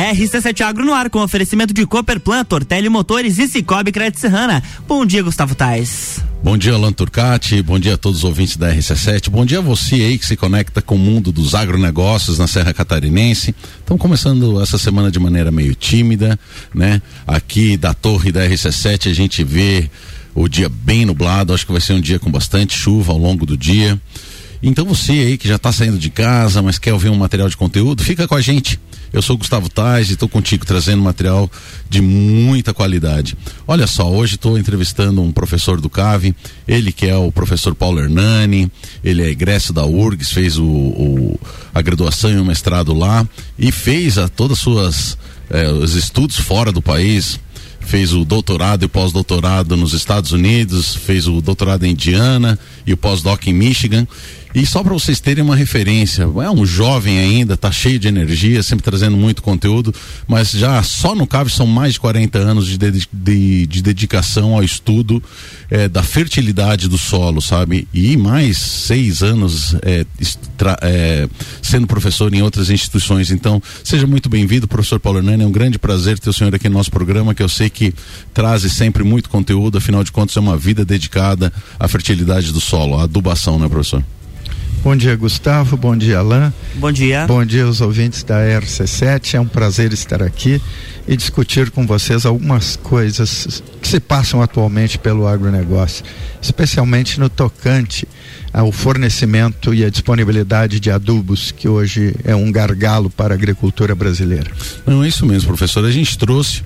RC7 Agro no ar com oferecimento de Cooperplan, Tortelli Motores e Cicobi Crédito Serrana. Bom dia, Gustavo Tais. Bom dia, Alan Turcati. Bom dia a todos os ouvintes da RC7. Bom dia a você aí que se conecta com o mundo dos agronegócios na Serra Catarinense. Estamos começando essa semana de maneira meio tímida, né? Aqui da torre da RC7 a gente vê o dia bem nublado. Acho que vai ser um dia com bastante chuva ao longo do dia. Então você aí que já está saindo de casa, mas quer ouvir um material de conteúdo, fica com a gente. Eu sou Gustavo Tais e estou contigo trazendo material de muita qualidade. Olha só, hoje estou entrevistando um professor do CAVE, ele que é o professor Paulo Hernani, ele é egresso da URGS, fez o, o a graduação e o mestrado lá e fez a, todas as suas eh, os estudos fora do país, fez o doutorado e pós-doutorado nos Estados Unidos, fez o doutorado em Indiana e o pós-doc em Michigan. E só para vocês terem uma referência, é um jovem ainda, tá cheio de energia, sempre trazendo muito conteúdo, mas já só no CAV são mais de 40 anos de, de, de, de dedicação ao estudo é, da fertilidade do solo, sabe? E mais seis anos é, é, sendo professor em outras instituições. Então, seja muito bem-vindo, professor Paulo Hernani. É um grande prazer ter o senhor aqui no nosso programa, que eu sei que traz sempre muito conteúdo, afinal de contas, é uma vida dedicada à fertilidade do solo, à adubação, né, professor? Bom dia, Gustavo. Bom dia, Alain. Bom dia. Bom dia aos ouvintes da RC7. É um prazer estar aqui e discutir com vocês algumas coisas que se passam atualmente pelo agronegócio, especialmente no tocante ao fornecimento e a disponibilidade de adubos, que hoje é um gargalo para a agricultura brasileira. Não, é isso mesmo, professor. A gente trouxe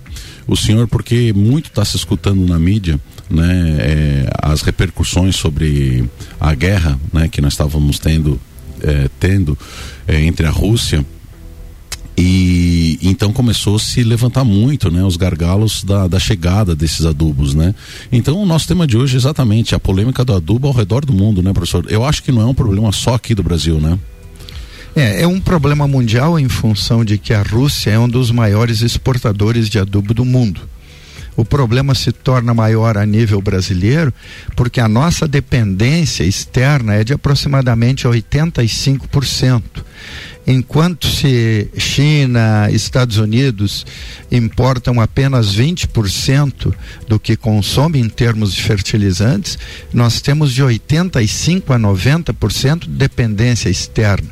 o senhor porque muito está se escutando na mídia né, é, as repercussões sobre a guerra né, que nós estávamos tendo, é, tendo é, entre a Rússia e então começou a se levantar muito né, os gargalos da, da chegada desses adubos. Né? Então o nosso tema de hoje é exatamente a polêmica do adubo ao redor do mundo, né, professor? Eu acho que não é um problema só aqui do Brasil, né? É, é um problema mundial em função de que a Rússia é um dos maiores exportadores de adubo do mundo o problema se torna maior a nível brasileiro, porque a nossa dependência externa é de aproximadamente 85%. Enquanto se China, Estados Unidos importam apenas 20% do que consome em termos de fertilizantes, nós temos de 85 a 90% de dependência externa.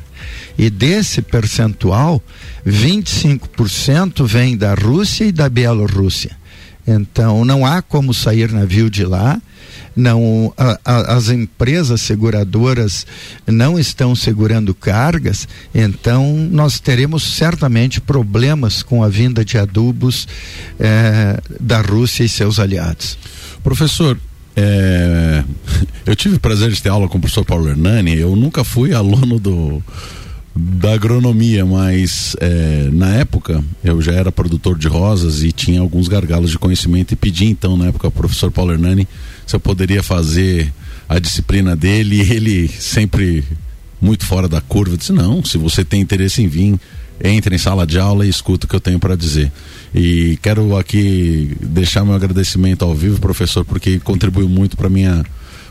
E desse percentual, 25% vem da Rússia e da Bielorrússia. Então não há como sair navio de lá. Não, a, a, as empresas seguradoras não estão segurando cargas, então nós teremos certamente problemas com a vinda de adubos eh, da Rússia e seus aliados. Professor, é, eu tive o prazer de ter aula com o professor Paulo Hernani, eu nunca fui aluno do da agronomia, mas é, na época eu já era produtor de rosas e tinha alguns gargalos de conhecimento e pedi então na época ao professor Paulo Hernani se eu poderia fazer a disciplina dele e ele sempre muito fora da curva disse não, se você tem interesse em vir entre em sala de aula e escuta o que eu tenho para dizer. E quero aqui deixar meu agradecimento ao vivo, professor, porque contribuiu muito para minha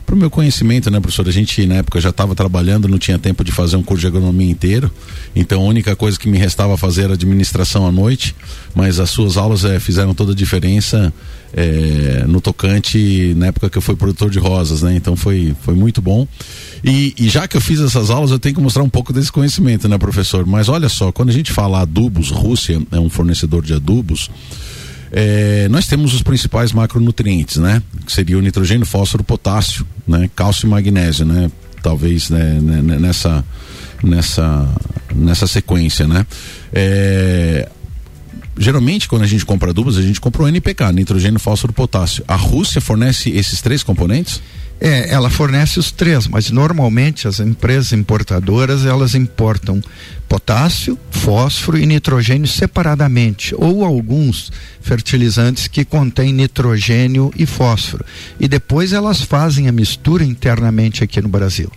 para o meu conhecimento, né, professor? A gente na época já estava trabalhando, não tinha tempo de fazer um curso de agronomia inteiro, então a única coisa que me restava fazer era administração à noite, mas as suas aulas é, fizeram toda a diferença é, no tocante na época que eu fui produtor de rosas, né? Então foi, foi muito bom. E, e, já que eu fiz essas aulas, eu tenho que mostrar um pouco desse conhecimento, né, professor? Mas olha só, quando a gente fala adubos, Rússia é um fornecedor de adubos. É, nós temos os principais macronutrientes, né? Que seria o nitrogênio, fósforo, potássio, né? Cálcio e magnésio, né? Talvez né? nessa nessa nessa sequência, né? É, geralmente quando a gente compra adubos a gente compra o NPK, nitrogênio, fósforo, potássio. A Rússia fornece esses três componentes? É, ela fornece os três, mas normalmente as empresas importadoras elas importam potássio, fósforo e nitrogênio separadamente, ou alguns fertilizantes que contêm nitrogênio e fósforo. E depois elas fazem a mistura internamente aqui no Brasil.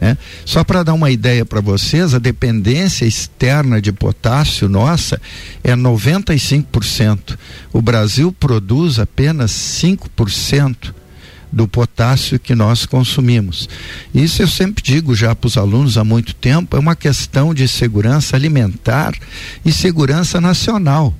Né? Só para dar uma ideia para vocês, a dependência externa de potássio nossa é 95%. O Brasil produz apenas 5% do potássio que nós consumimos. Isso eu sempre digo já para os alunos há muito tempo, é uma questão de segurança alimentar e segurança nacional.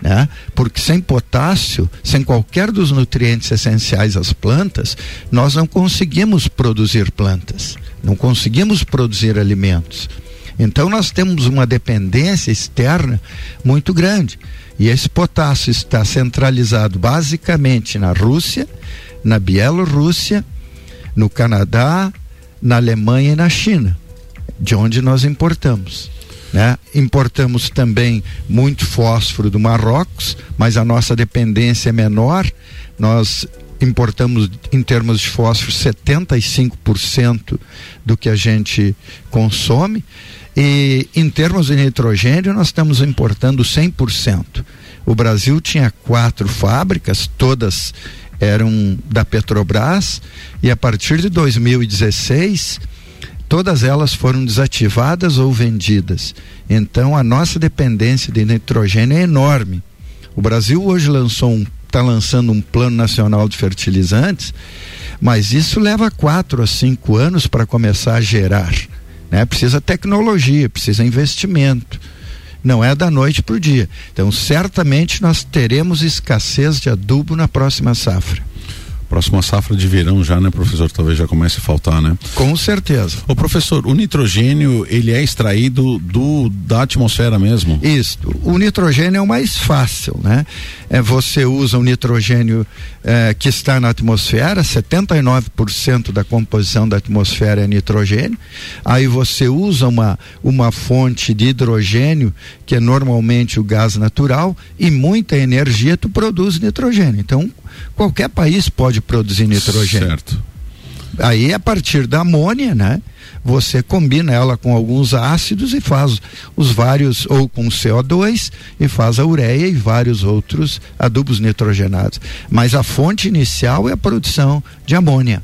Né? Porque sem potássio, sem qualquer dos nutrientes essenciais às plantas, nós não conseguimos produzir plantas, não conseguimos produzir alimentos. Então nós temos uma dependência externa muito grande. E esse potássio está centralizado basicamente na Rússia, na Bielorrússia, no Canadá, na Alemanha e na China, de onde nós importamos. Né? Importamos também muito fósforo do Marrocos, mas a nossa dependência é menor. Nós importamos em termos de fósforo 75% do que a gente consome e em termos de nitrogênio nós estamos importando 100%. O Brasil tinha quatro fábricas, todas eram da Petrobras e a partir de 2016 todas elas foram desativadas ou vendidas. Então a nossa dependência de nitrogênio é enorme. O Brasil hoje lançou um está lançando um plano nacional de fertilizantes, mas isso leva quatro a cinco anos para começar a gerar. Né? Precisa tecnologia, precisa investimento. Não é da noite para o dia. Então, certamente nós teremos escassez de adubo na próxima safra. Próxima safra de verão já, né, professor? Talvez já comece a faltar, né? Com certeza. O professor, o nitrogênio, ele é extraído do da atmosfera mesmo? Isso. O nitrogênio é o mais fácil, né? É, você usa o nitrogênio é, que está na atmosfera, 79% da composição da atmosfera é nitrogênio. Aí você usa uma, uma fonte de hidrogênio, que é normalmente o gás natural, e muita energia tu produz nitrogênio. Então, qualquer país pode produzir nitrogênio. Certo. Aí, a partir da amônia, né? Você combina ela com alguns ácidos e faz os vários, ou com CO2, e faz a ureia e vários outros adubos nitrogenados. Mas a fonte inicial é a produção de amônia.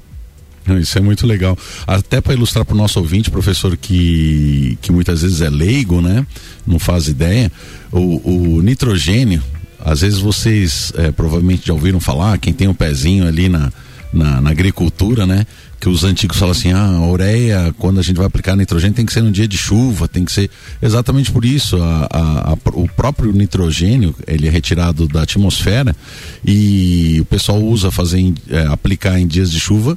Isso é muito legal. Até para ilustrar para o nosso ouvinte, professor, que, que muitas vezes é leigo, né? Não faz ideia. O, o nitrogênio, às vezes vocês é, provavelmente já ouviram falar, quem tem um pezinho ali na, na, na, agricultura, né? Que os antigos falam assim, ah, a ureia, quando a gente vai aplicar nitrogênio, tem que ser no dia de chuva, tem que ser exatamente por isso. A, a, a, o próprio nitrogênio, ele é retirado da atmosfera e o pessoal usa fazer, é, aplicar em dias de chuva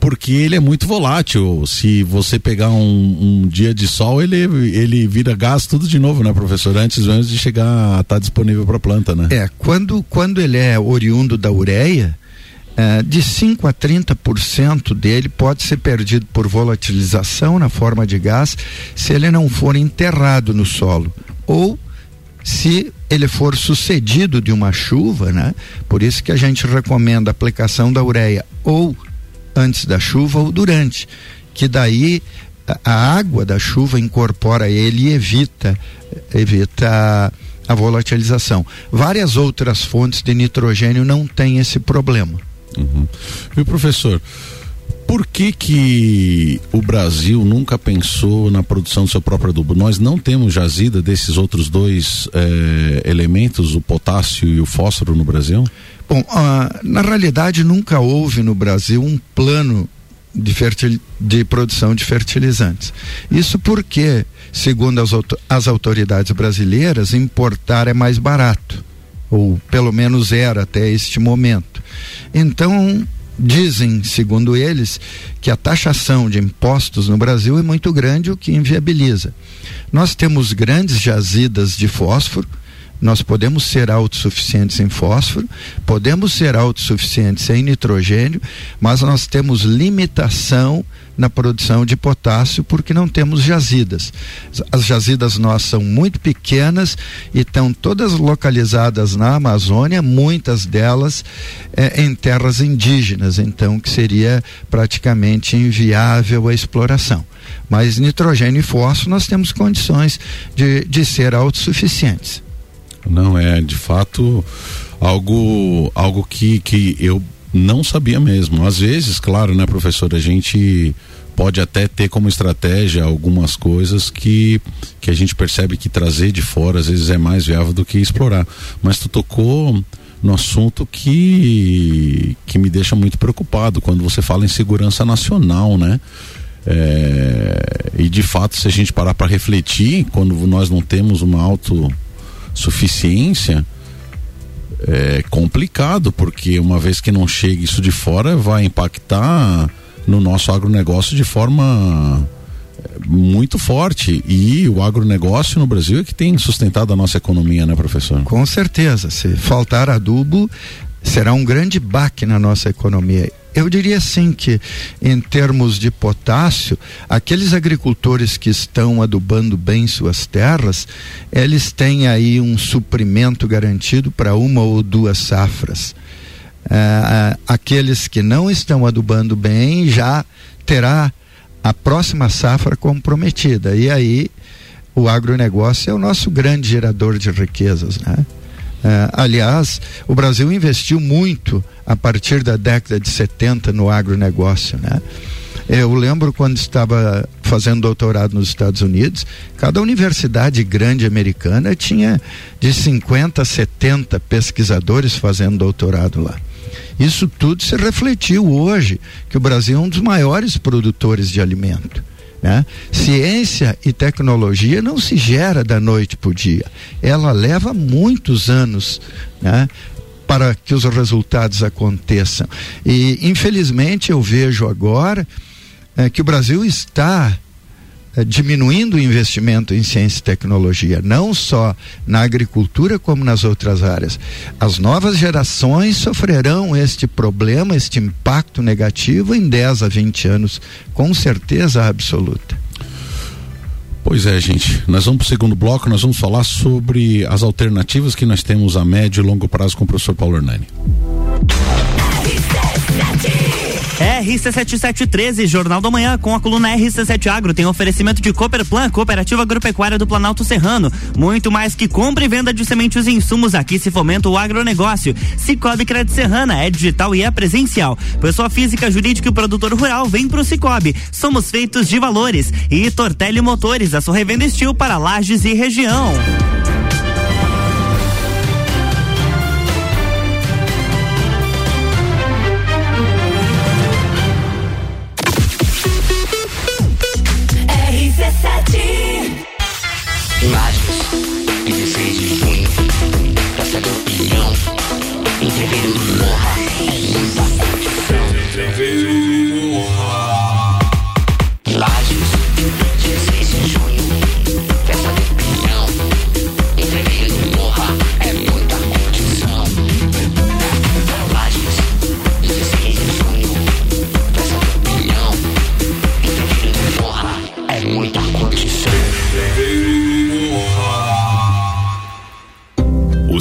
porque ele é muito volátil. Se você pegar um, um, dia de sol, ele, ele vira gás tudo de novo, né, professor? Antes mesmo de chegar a estar disponível para a planta, né? É, quando, quando ele é oriundo da ureia, é, de 5 a 30% dele pode ser perdido por volatilização na forma de gás se ele não for enterrado no solo. Ou se ele for sucedido de uma chuva, né? Por isso que a gente recomenda a aplicação da ureia ou antes da chuva ou durante, que daí a água da chuva incorpora ele e evita evita a volatilização. Várias outras fontes de nitrogênio não têm esse problema. Uhum. E professor, por que que o Brasil nunca pensou na produção do seu próprio adubo? Nós não temos jazida desses outros dois eh, elementos, o potássio e o fósforo no Brasil? Bom, uh, na realidade nunca houve no Brasil um plano de, de produção de fertilizantes. Isso porque, segundo as, as autoridades brasileiras, importar é mais barato, ou pelo menos era até este momento. Então, dizem, segundo eles, que a taxação de impostos no Brasil é muito grande, o que inviabiliza. Nós temos grandes jazidas de fósforo, nós podemos ser autossuficientes em fósforo, podemos ser autossuficientes em nitrogênio, mas nós temos limitação na produção de potássio porque não temos jazidas. As jazidas nossas são muito pequenas e estão todas localizadas na Amazônia, muitas delas é, em terras indígenas, então que seria praticamente inviável a exploração. Mas nitrogênio e fósforo nós temos condições de, de ser autossuficientes. Não é, de fato, algo algo que, que eu não sabia mesmo. Às vezes, claro, né, professor, a gente pode até ter como estratégia algumas coisas que, que a gente percebe que trazer de fora às vezes é mais viável do que explorar. Mas tu tocou no assunto que, que me deixa muito preocupado quando você fala em segurança nacional, né? É, e de fato, se a gente parar para refletir, quando nós não temos uma autossuficiência, é complicado, porque uma vez que não chega isso de fora, vai impactar no nosso agronegócio de forma muito forte e o agronegócio no Brasil é que tem sustentado a nossa economia, né, professor? Com certeza. Se faltar adubo, será um grande baque na nossa economia. Eu diria assim que, em termos de potássio, aqueles agricultores que estão adubando bem suas terras, eles têm aí um suprimento garantido para uma ou duas safras. Uh, aqueles que não estão adubando bem já terá a próxima safra comprometida. E aí o agronegócio é o nosso grande gerador de riquezas, né? Uh, aliás, o Brasil investiu muito a partir da década de 70 no agronegócio, né? Eu lembro quando estava fazendo doutorado nos Estados Unidos, cada universidade grande americana tinha de 50 a 70 pesquisadores fazendo doutorado lá. Isso tudo se refletiu hoje, que o Brasil é um dos maiores produtores de alimento. Né? Ciência e tecnologia não se gera da noite para o dia. Ela leva muitos anos né? Para que os resultados aconteçam. E, infelizmente, eu vejo agora é, que o Brasil está é, diminuindo o investimento em ciência e tecnologia, não só na agricultura como nas outras áreas. As novas gerações sofrerão este problema, este impacto negativo em 10 a 20 anos, com certeza absoluta. Pois é, gente. Nós vamos para o segundo bloco, nós vamos falar sobre as alternativas que nós temos a médio e longo prazo com o professor Paulo Hernani. RC7713, Jornal da Manhã, com a coluna RC7 Agro, tem oferecimento de Cooperplan, Cooperativa Agropecuária do Planalto Serrano. Muito mais que compra e venda de sementes e insumos, aqui se fomenta o agronegócio. Cicobi Crédito Serrana, é digital e é presencial. Pessoa física, jurídica e produtor rural, vem pro Cicobi. Somos feitos de valores. E Tortelli Motores, a sua revenda estil para lajes e região.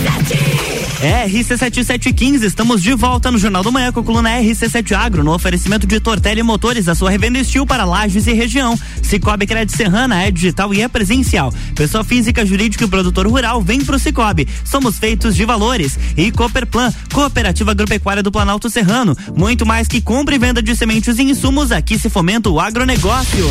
RC7 RC7715, estamos de volta no Jornal do Manhã com a coluna RC7 Agro, no oferecimento de Tortelli Motores, a sua revenda estil para lajes e região. Cicobi Crédito Serrana é digital e é presencial. Pessoa física, jurídica e produtor rural vem pro Cicobi. Somos feitos de valores. E Cooperplan, Cooperativa Agropecuária do Planalto Serrano. Muito mais que compra e venda de sementes e insumos, aqui se fomenta o agronegócio.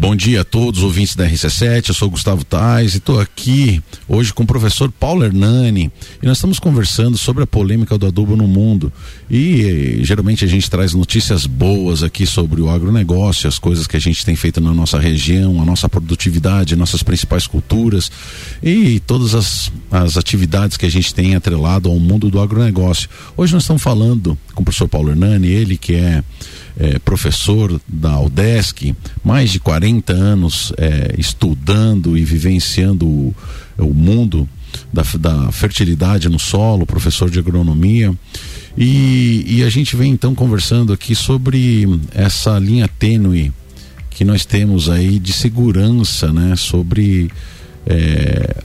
Bom dia a todos, ouvintes da RC7. Eu sou Gustavo Tais e estou aqui hoje com o professor Paulo Hernani e nós estamos conversando sobre a polêmica do adubo no mundo. E eh, geralmente a gente traz notícias boas aqui sobre o agronegócio, as coisas que a gente tem feito na nossa região, a nossa produtividade, nossas principais culturas e todas as, as atividades que a gente tem atrelado ao mundo do agronegócio. Hoje nós estamos falando com o professor Paulo Hernani, ele que é é, professor da UDESC, mais de 40 anos é, estudando e vivenciando o, o mundo da, da, fertilidade no solo, professor de agronomia. E, e, a gente vem então conversando aqui sobre essa linha tênue que nós temos aí de segurança, né? Sobre é,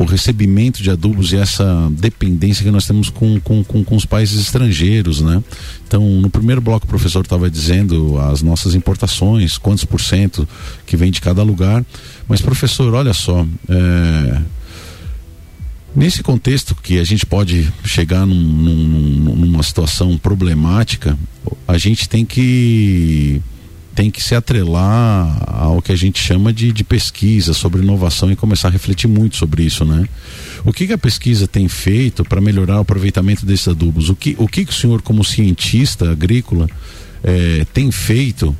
o recebimento de adubos e essa dependência que nós temos com, com, com, com os países estrangeiros, né? Então, no primeiro bloco o professor estava dizendo as nossas importações, quantos por cento que vem de cada lugar, mas professor, olha só, é... Nesse contexto que a gente pode chegar num, num, numa situação problemática, a gente tem que tem que se atrelar ao que a gente chama de, de pesquisa sobre inovação e começar a refletir muito sobre isso, né? O que, que a pesquisa tem feito para melhorar o aproveitamento desses adubos? O que, o que, que o senhor, como cientista agrícola, é, tem feito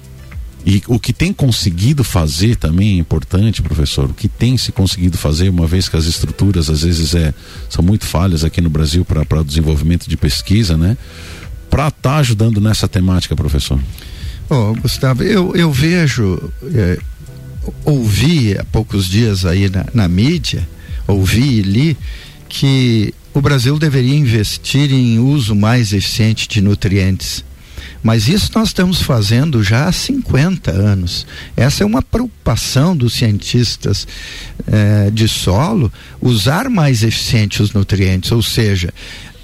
e o que tem conseguido fazer também é importante, professor. O que tem se conseguido fazer, uma vez que as estruturas às vezes é, são muito falhas aqui no Brasil para o desenvolvimento de pesquisa, né? Para estar tá ajudando nessa temática, professor. Oh, Gustavo, eu, eu vejo, é, ouvi há poucos dias aí na, na mídia, ouvi e li que o Brasil deveria investir em uso mais eficiente de nutrientes. Mas isso nós estamos fazendo já há 50 anos. Essa é uma preocupação dos cientistas eh, de solo, usar mais eficiente os nutrientes, ou seja,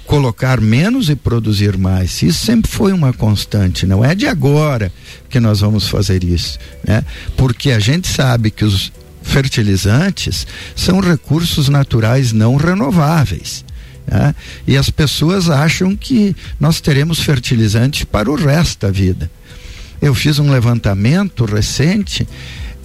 colocar menos e produzir mais. Isso sempre foi uma constante, não é de agora que nós vamos fazer isso, né? Porque a gente sabe que os fertilizantes são recursos naturais não renováveis. Né? E as pessoas acham que nós teremos fertilizantes para o resto da vida. Eu fiz um levantamento recente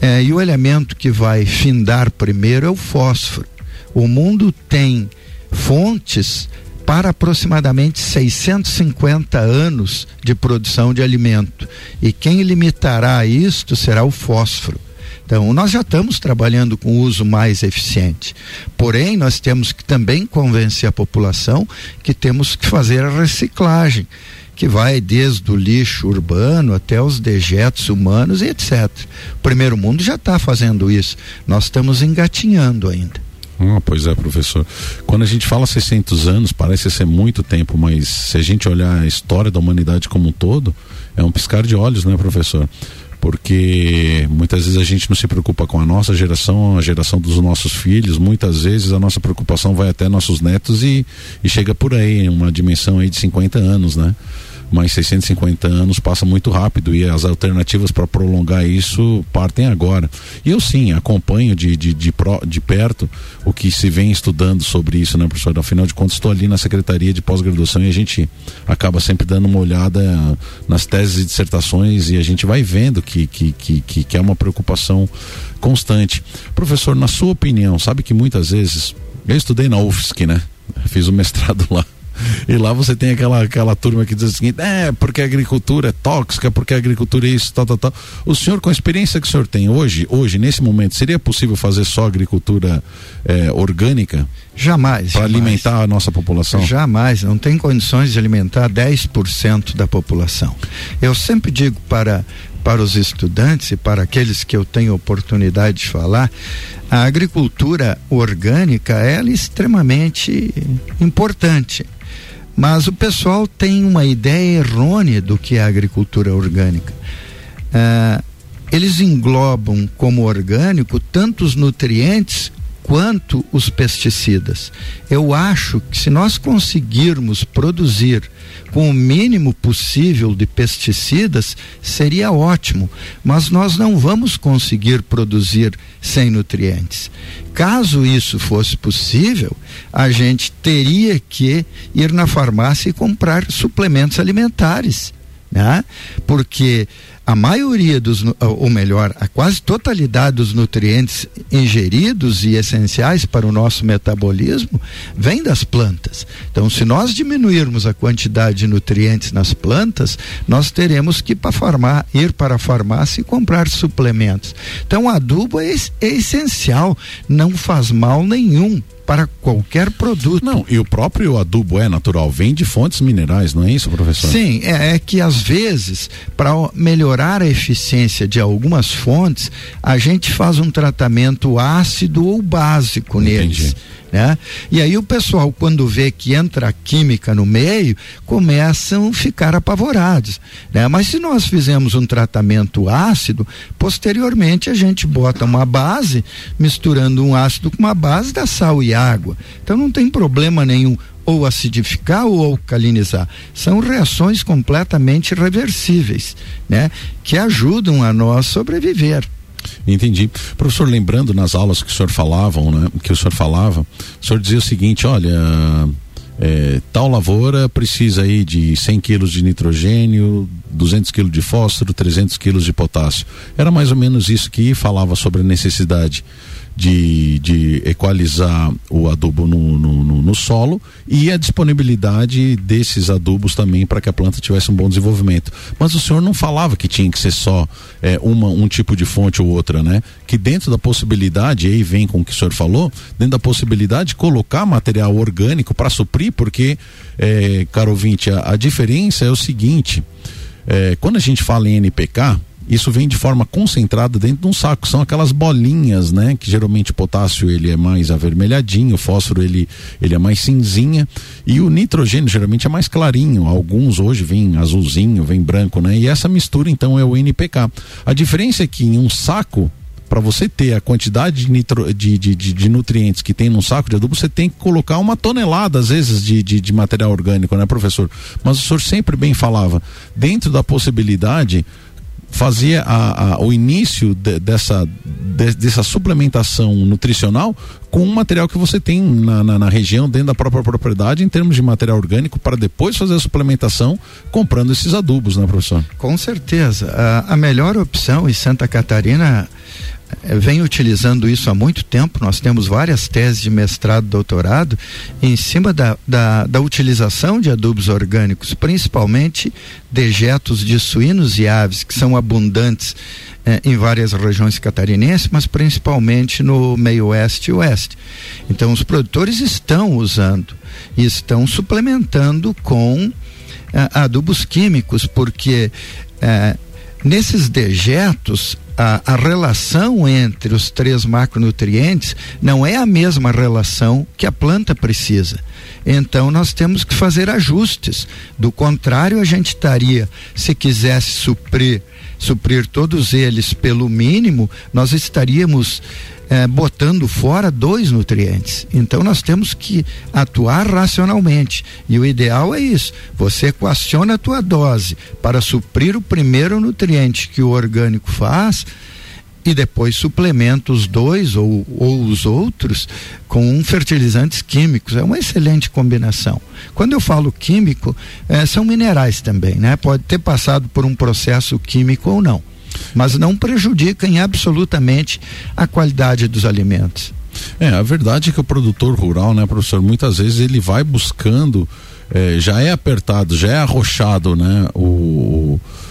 eh, e o elemento que vai findar primeiro é o fósforo. O mundo tem fontes para aproximadamente 650 anos de produção de alimento. E quem limitará isto será o fósforo. Então, nós já estamos trabalhando com uso mais eficiente. Porém, nós temos que também convencer a população que temos que fazer a reciclagem, que vai desde o lixo urbano até os dejetos humanos e etc. O primeiro mundo já está fazendo isso. Nós estamos engatinhando ainda. Ah, pois é, professor. Quando a gente fala 600 anos, parece ser muito tempo, mas se a gente olhar a história da humanidade como um todo, é um piscar de olhos, né, professor? Porque muitas vezes a gente não se preocupa com a nossa geração, a geração dos nossos filhos, muitas vezes a nossa preocupação vai até nossos netos e, e chega por aí, uma dimensão aí de 50 anos, né? Mas 650 anos passa muito rápido e as alternativas para prolongar isso partem agora. E eu sim acompanho de, de, de, pro, de, perto o que se vem estudando sobre isso, né, professor? Afinal de contas, estou ali na Secretaria de Pós-Graduação e a gente acaba sempre dando uma olhada nas teses e dissertações e a gente vai vendo que, que, que, que, que é uma preocupação constante. Professor, na sua opinião, sabe que muitas vezes. Eu estudei na UFSC, né? Fiz o mestrado lá. E lá você tem aquela, aquela turma que diz o seguinte: é, porque a agricultura é tóxica, porque a agricultura é isso, tal, tal, tal. O senhor, com a experiência que o senhor tem hoje, hoje, nesse momento, seria possível fazer só agricultura é, orgânica? Jamais. Para alimentar a nossa população? Jamais. Não tem condições de alimentar 10% da população. Eu sempre digo para para os estudantes e para aqueles que eu tenho oportunidade de falar, a agricultura orgânica é extremamente importante. Mas o pessoal tem uma ideia errônea do que é a agricultura orgânica. Ah, eles englobam como orgânico tantos nutrientes quanto os pesticidas. Eu acho que se nós conseguirmos produzir com o mínimo possível de pesticidas, seria ótimo, mas nós não vamos conseguir produzir sem nutrientes. Caso isso fosse possível, a gente teria que ir na farmácia e comprar suplementos alimentares, né? Porque a maioria dos, ou melhor, a quase totalidade dos nutrientes ingeridos e essenciais para o nosso metabolismo vem das plantas. Então, se nós diminuirmos a quantidade de nutrientes nas plantas, nós teremos que para, farmar, ir para a farmácia e comprar suplementos. Então, o adubo é, é essencial, não faz mal nenhum para qualquer produto. Não, e o próprio adubo é natural, vem de fontes minerais, não é isso, professor? Sim, é, é que às vezes, para melhorar a eficiência de algumas fontes, a gente faz um tratamento ácido ou básico Entendi. neles né? E aí o pessoal, quando vê que entra a química no meio, começam a ficar apavorados, né? Mas se nós fizermos um tratamento ácido, posteriormente a gente bota uma base, misturando um ácido com uma base da sal e água. Então não tem problema nenhum ou acidificar ou alcalinizar. São reações completamente reversíveis, né? Que ajudam a nós sobreviver. Entendi. Professor, lembrando nas aulas que o senhor falavam, né, que o senhor falava, o senhor dizia o seguinte, olha, é, tal lavoura precisa aí de 100 quilos de nitrogênio, 200 quilos de fósforo, 300 quilos de potássio. Era mais ou menos isso que falava sobre a necessidade de, de equalizar o adubo no, no, no, solo e a disponibilidade desses adubos também para que a planta tivesse um bom desenvolvimento. Mas o senhor não falava que tinha que ser só é, uma, um tipo de fonte ou outra, né? Que dentro da possibilidade, aí vem com o que o senhor falou, dentro da possibilidade de colocar material orgânico para suprir, porque, é, caro ouvinte, a, a diferença é o seguinte. É, quando a gente fala em NPK, isso vem de forma concentrada dentro de um saco. São aquelas bolinhas, né? Que geralmente o potássio ele é mais avermelhadinho, o fósforo ele, ele é mais cinzinha e o nitrogênio geralmente é mais clarinho. Alguns hoje vem azulzinho, vem branco, né? E essa mistura então é o NPK. A diferença é que em um saco para você ter a quantidade de, nitro, de, de, de, nutrientes que tem num saco de adubo, você tem que colocar uma tonelada, às vezes, de, de, de material orgânico, né, professor? Mas o senhor sempre bem falava, dentro da possibilidade, fazia a, a, o início de, dessa, de, dessa suplementação nutricional com um material que você tem na, na, na, região, dentro da própria propriedade, em termos de material orgânico, para depois fazer a suplementação comprando esses adubos, né, professor? Com certeza. A, a melhor opção, e Santa Catarina vem utilizando isso há muito tempo. Nós temos várias teses de mestrado, doutorado, em cima da, da, da utilização de adubos orgânicos, principalmente dejetos de suínos e aves, que são abundantes eh, em várias regiões catarinenses, mas principalmente no meio oeste e oeste. Então, os produtores estão usando e estão suplementando com eh, adubos químicos, porque nesses dejetos a, a, relação entre os três macronutrientes não é a mesma relação que a planta precisa. Então nós temos que fazer ajustes. Do contrário, a gente estaria, se quisesse suprir, suprir todos eles pelo mínimo, nós estaríamos é, botando fora dois nutrientes. Então nós temos que atuar racionalmente. E o ideal é isso: você equaciona a tua dose para suprir o primeiro nutriente que o orgânico faz e depois suplementa os dois ou, ou os outros com fertilizantes químicos. É uma excelente combinação. Quando eu falo químico, é, são minerais também, né? Pode ter passado por um processo químico ou não mas não prejudicam absolutamente a qualidade dos alimentos. É, a verdade é que o produtor rural, né, professor, muitas vezes ele vai buscando, é, já é apertado, já é arrochado, né, o, é,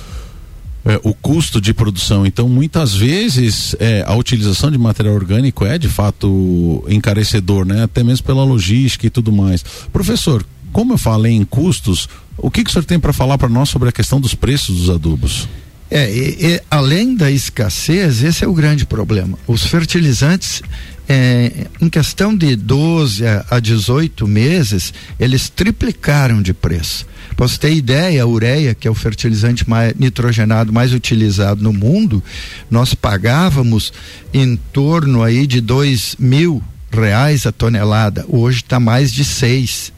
o custo de produção. Então, muitas vezes, é, a utilização de material orgânico é de fato encarecedor, né? Até mesmo pela logística e tudo mais. Professor, como eu falei em custos, o que, que o senhor tem para falar para nós sobre a questão dos preços dos adubos? É, e, e, além da escassez, esse é o grande problema. Os fertilizantes, é, em questão de 12 a 18 meses, eles triplicaram de preço. Para você ter ideia, a ureia, que é o fertilizante mais nitrogenado mais utilizado no mundo, nós pagávamos em torno aí de dois mil reais a tonelada. Hoje está mais de seis.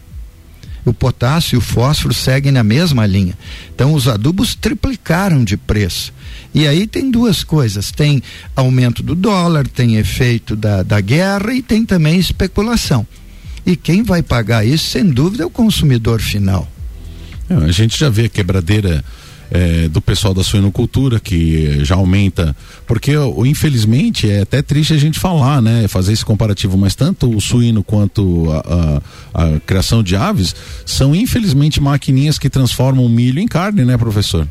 O potássio e o fósforo seguem na mesma linha. Então os adubos triplicaram de preço. E aí tem duas coisas: tem aumento do dólar, tem efeito da, da guerra e tem também especulação. E quem vai pagar isso, sem dúvida, é o consumidor final. A gente já vê a quebradeira é, do pessoal da suinocultura que já aumenta, porque infelizmente é até triste a gente falar, né? Fazer esse comparativo, mas tanto o suíno quanto a, a, a criação de aves são infelizmente maquininhas que transformam o milho em carne, né, professor?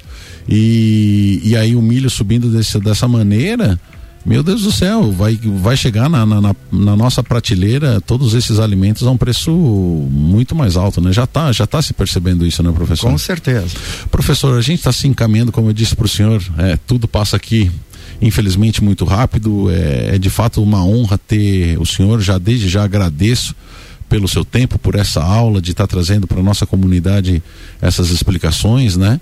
E, e aí o milho subindo desse, dessa maneira, meu Deus do céu, vai, vai chegar na, na, na, nossa prateleira todos esses alimentos a um preço muito mais alto, né? Já está já tá se percebendo isso, né, professor? Com certeza. Professor, a gente está se encaminhando, como eu disse para o senhor, é, tudo passa aqui infelizmente muito rápido. É, é, de fato uma honra ter o senhor, já desde já agradeço pelo seu tempo, por essa aula, de estar tá trazendo para nossa comunidade essas explicações, né?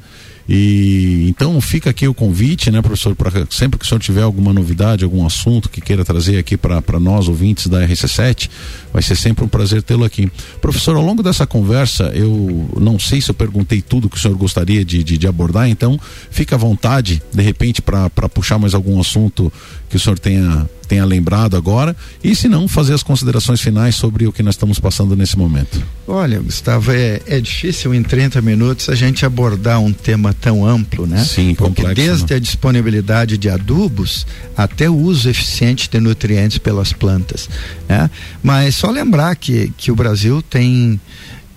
E então fica aqui o convite, né, professor, para sempre que o senhor tiver alguma novidade, algum assunto que queira trazer aqui para nós, ouvintes da RC7, vai ser sempre um prazer tê-lo aqui. Professor, ao longo dessa conversa, eu não sei se eu perguntei tudo que o senhor gostaria de, de, de abordar, então fica à vontade, de repente, para puxar mais algum assunto que o senhor tenha tenha lembrado agora e se não fazer as considerações finais sobre o que nós estamos passando nesse momento. Olha, Gustavo, é, é difícil em 30 minutos a gente abordar um tema tão amplo, né? Sim, Porque complexo, desde né? a disponibilidade de adubos até o uso eficiente de nutrientes pelas plantas, né? Mas só lembrar que, que o Brasil tem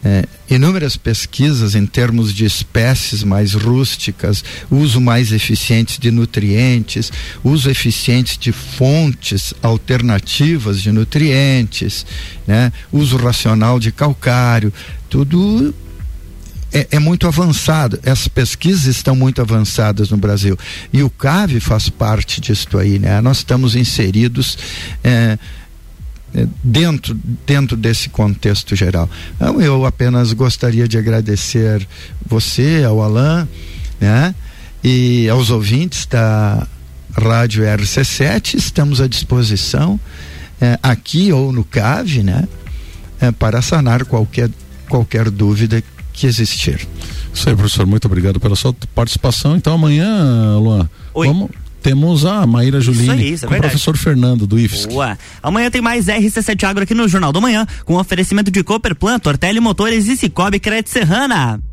é, inúmeras pesquisas em termos de espécies mais rústicas, uso mais eficiente de nutrientes, uso eficiente de fontes alternativas de nutrientes, né? uso racional de calcário, tudo é, é, muito avançado. Essas pesquisas estão muito avançadas no Brasil. E o CAV faz parte disso aí, né? Nós estamos inseridos. É, dentro, dentro desse contexto geral. Então, eu apenas gostaria de agradecer você, ao Alain, né? E aos ouvintes da Rádio RC7, estamos à disposição é, aqui ou no CAV, né? É, para sanar qualquer, qualquer dúvida que existir. Isso aí, professor, muito obrigado pela sua participação. Então amanhã, Luan, Oi. vamos temos a Maíra Juline isso aí, isso é com o professor Fernando do IFSC. Boa. Amanhã tem mais RC7 Agro aqui no Jornal do Manhã, com oferecimento de Cooperplan, Tortelli Motores e Cicobi Crédito Serrana.